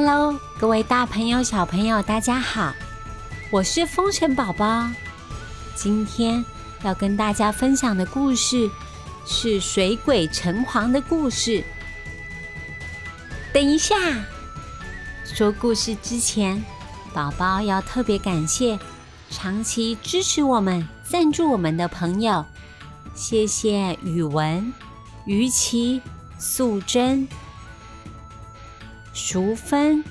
Hello，各位大朋友、小朋友，大家好！我是风神宝宝。今天要跟大家分享的故事是水鬼城隍的故事。等一下，说故事之前，宝宝要特别感谢长期支持我们、赞助我们的朋友，谢谢宇文、于琪、素贞。淑芬、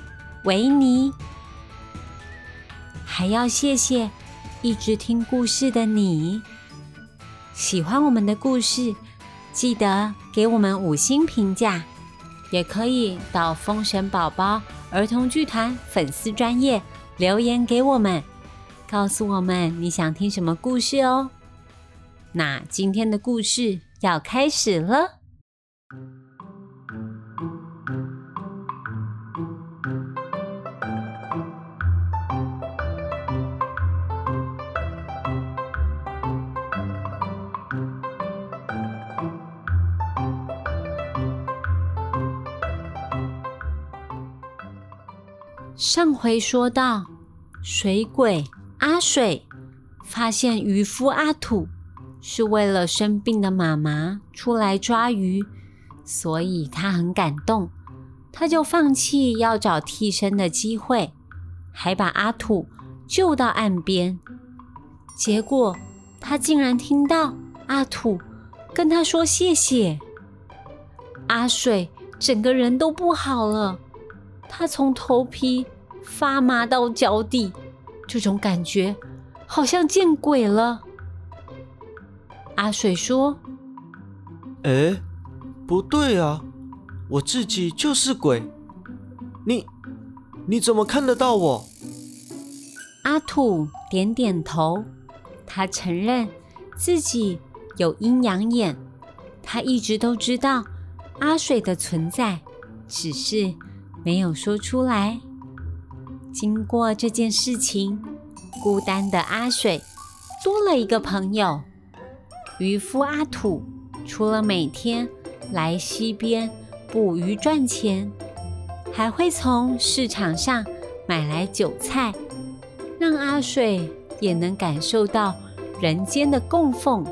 维尼，还要谢谢一直听故事的你。喜欢我们的故事，记得给我们五星评价，也可以到风神宝宝儿童剧团粉丝专业留言给我们，告诉我们你想听什么故事哦。那今天的故事要开始了。上回说到，水鬼阿水发现渔夫阿土是为了生病的妈妈出来抓鱼，所以他很感动，他就放弃要找替身的机会，还把阿土救到岸边。结果他竟然听到阿土跟他说谢谢，阿水整个人都不好了。他从头皮发麻到脚底，这种感觉好像见鬼了。阿水说：“哎，不对啊，我自己就是鬼。你你怎么看得到我？”阿土点点头，他承认自己有阴阳眼，他一直都知道阿水的存在，只是。没有说出来。经过这件事情，孤单的阿水多了一个朋友——渔夫阿土。除了每天来溪边捕鱼赚钱，还会从市场上买来韭菜，让阿水也能感受到人间的供奉。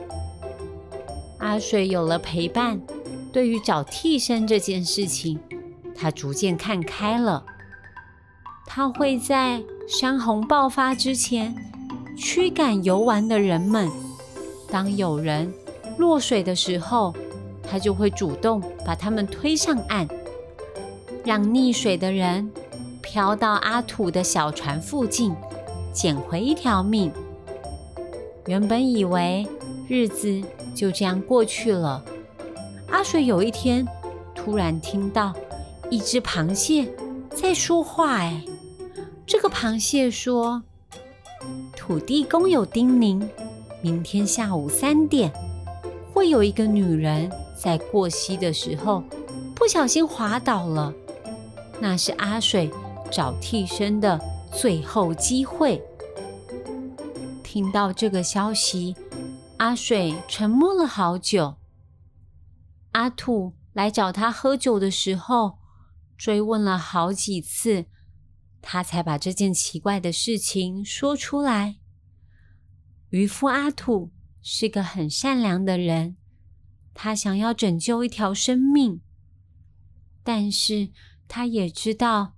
阿水有了陪伴，对于找替身这件事情。他逐渐看开了，他会在山洪爆发之前驱赶游玩的人们。当有人落水的时候，他就会主动把他们推上岸，让溺水的人漂到阿土的小船附近，捡回一条命。原本以为日子就这样过去了，阿水有一天突然听到。一只螃蟹在说话，哎，这个螃蟹说：“土地公有叮咛，明天下午三点会有一个女人在过溪的时候不小心滑倒了，那是阿水找替身的最后机会。”听到这个消息，阿水沉默了好久。阿土来找他喝酒的时候。追问了好几次，他才把这件奇怪的事情说出来。渔夫阿土是个很善良的人，他想要拯救一条生命，但是他也知道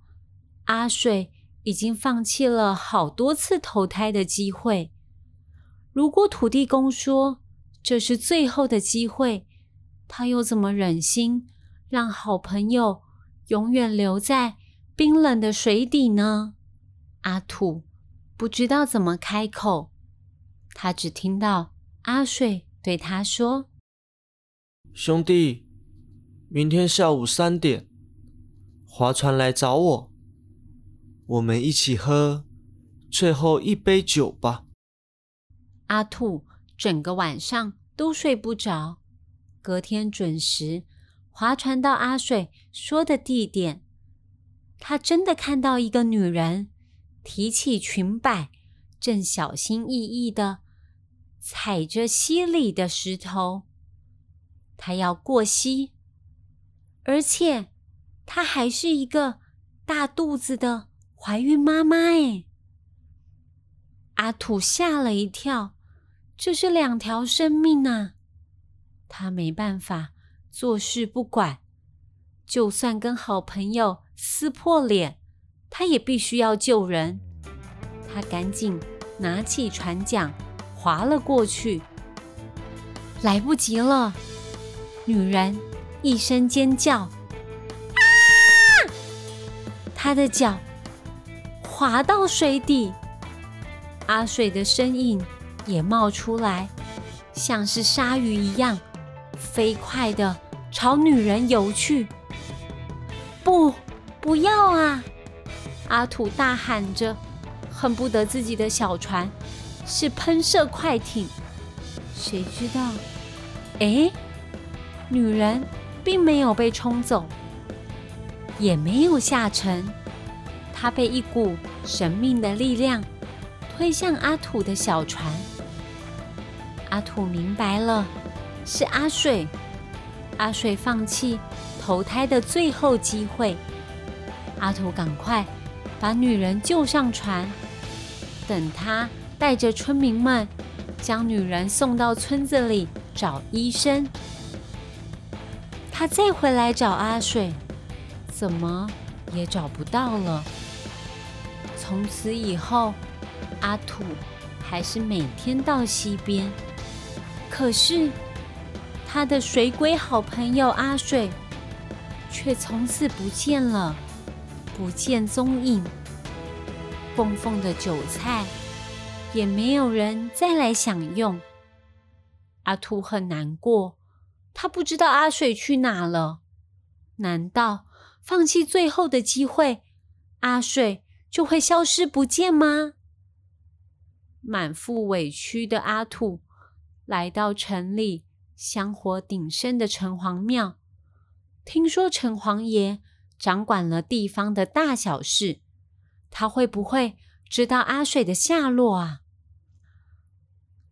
阿水已经放弃了好多次投胎的机会。如果土地公说这是最后的机会，他又怎么忍心让好朋友？永远留在冰冷的水底呢？阿土不知道怎么开口，他只听到阿水对他说：“兄弟，明天下午三点，划船来找我，我们一起喝最后一杯酒吧。”阿兔整个晚上都睡不着，隔天准时。划船到阿水说的地点，他真的看到一个女人提起裙摆，正小心翼翼的踩着溪里的石头。她要过溪，而且她还是一个大肚子的怀孕妈妈哎！阿土吓了一跳，这是两条生命啊！他没办法坐视不管，就算跟好朋友撕破脸，他也必须要救人。他赶紧拿起船桨，划了过去。来不及了，女人一声尖叫，啊！她的脚滑到水底，阿水的身影也冒出来，像是鲨鱼一样，飞快的朝女人游去。不，不要啊！阿土大喊着，恨不得自己的小船是喷射快艇。谁知道？哎，女人并没有被冲走，也没有下沉，她被一股神秘的力量推向阿土的小船。阿土明白了，是阿水。阿水放弃投胎的最后机会。阿土赶快把女人救上船，等他带着村民们。将女人送到村子里找医生，他再回来找阿水，怎么也找不到了。从此以后，阿土还是每天到溪边，可是他的水鬼好朋友阿水却从此不见了，不见踪影。供奉的韭菜。也没有人再来享用。阿兔很难过，他不知道阿水去哪了。难道放弃最后的机会，阿水就会消失不见吗？满腹委屈的阿兔来到城里香火鼎盛的城隍庙，听说城隍爷掌管了地方的大小事，他会不会？知道阿水的下落啊！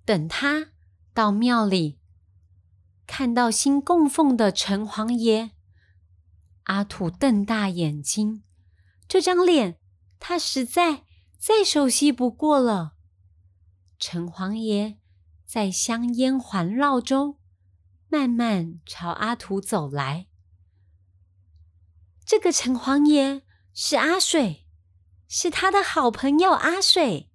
等他到庙里，看到新供奉的城隍爷，阿土瞪大眼睛，这张脸他实在再熟悉不过了。城隍爷在香烟环绕中，慢慢朝阿土走来。这个城隍爷是阿水。是他的好朋友阿水。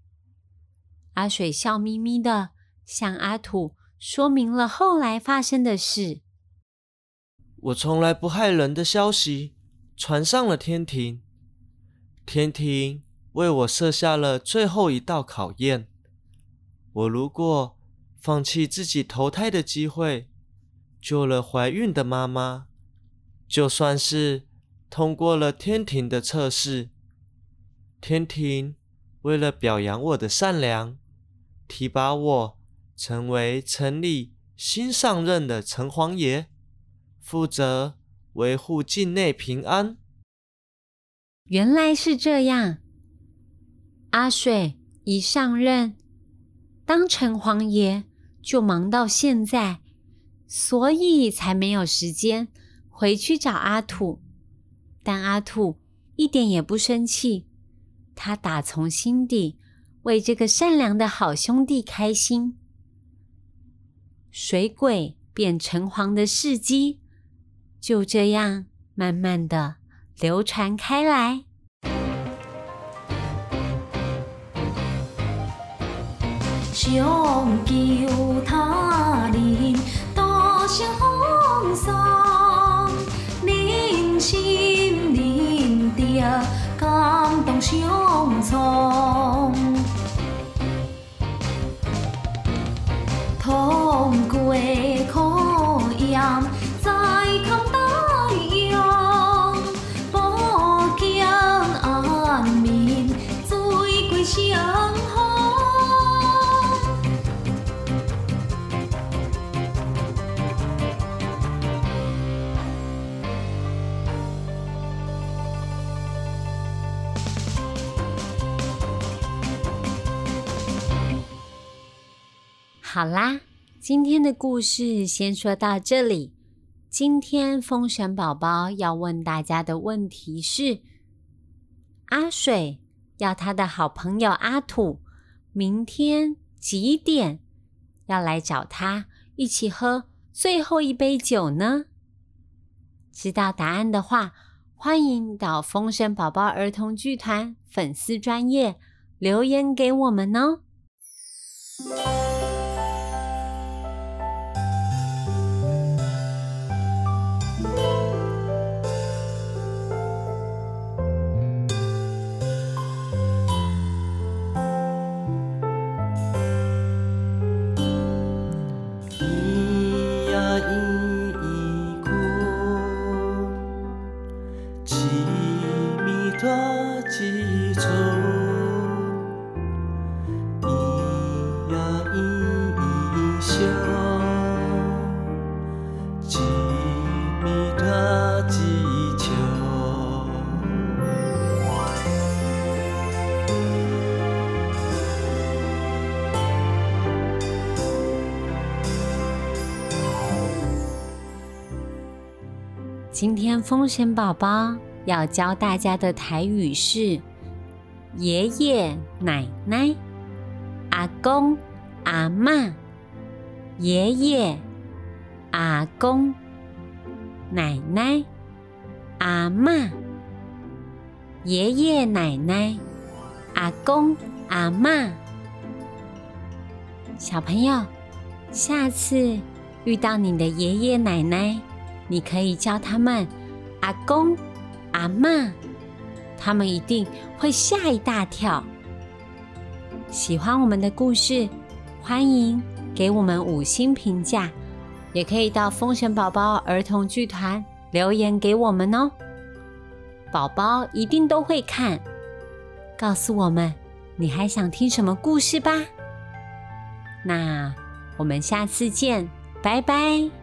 阿水笑眯眯的向阿土说明了后来发生的事。我从来不害人的消息传上了天庭，天庭为我设下了最后一道考验。我如果放弃自己投胎的机会，救了怀孕的妈妈，就算是通过了天庭的测试。天庭为了表扬我的善良，提拔我成为城里新上任的城隍爷，负责维护境内平安。原来是这样，阿水一上任当城隍爷，就忙到现在，所以才没有时间回去找阿土。但阿土一点也不生气。他打从心底为这个善良的好兄弟开心。水鬼变成黄的事迹就这样慢慢的流传开来。上求他好啦，今天的故事先说到这里。今天封神宝宝要问大家的问题是：阿水要他的好朋友阿土明天几点要来找他一起喝最后一杯酒呢？知道答案的话，欢迎到风神宝宝儿童剧团粉丝专业留言给我们哦。今天风神宝宝要教大家的台语是爷爷奶奶、阿公阿妈、爷爷阿公奶奶阿妈、爷爷奶奶阿公阿妈。小朋友，下次遇到你的爷爷奶奶。你可以叫他们阿公、阿妈，他们一定会吓一大跳。喜欢我们的故事，欢迎给我们五星评价，也可以到风神宝宝儿童剧团留言给我们哦。宝宝一定都会看，告诉我们你还想听什么故事吧。那我们下次见，拜拜。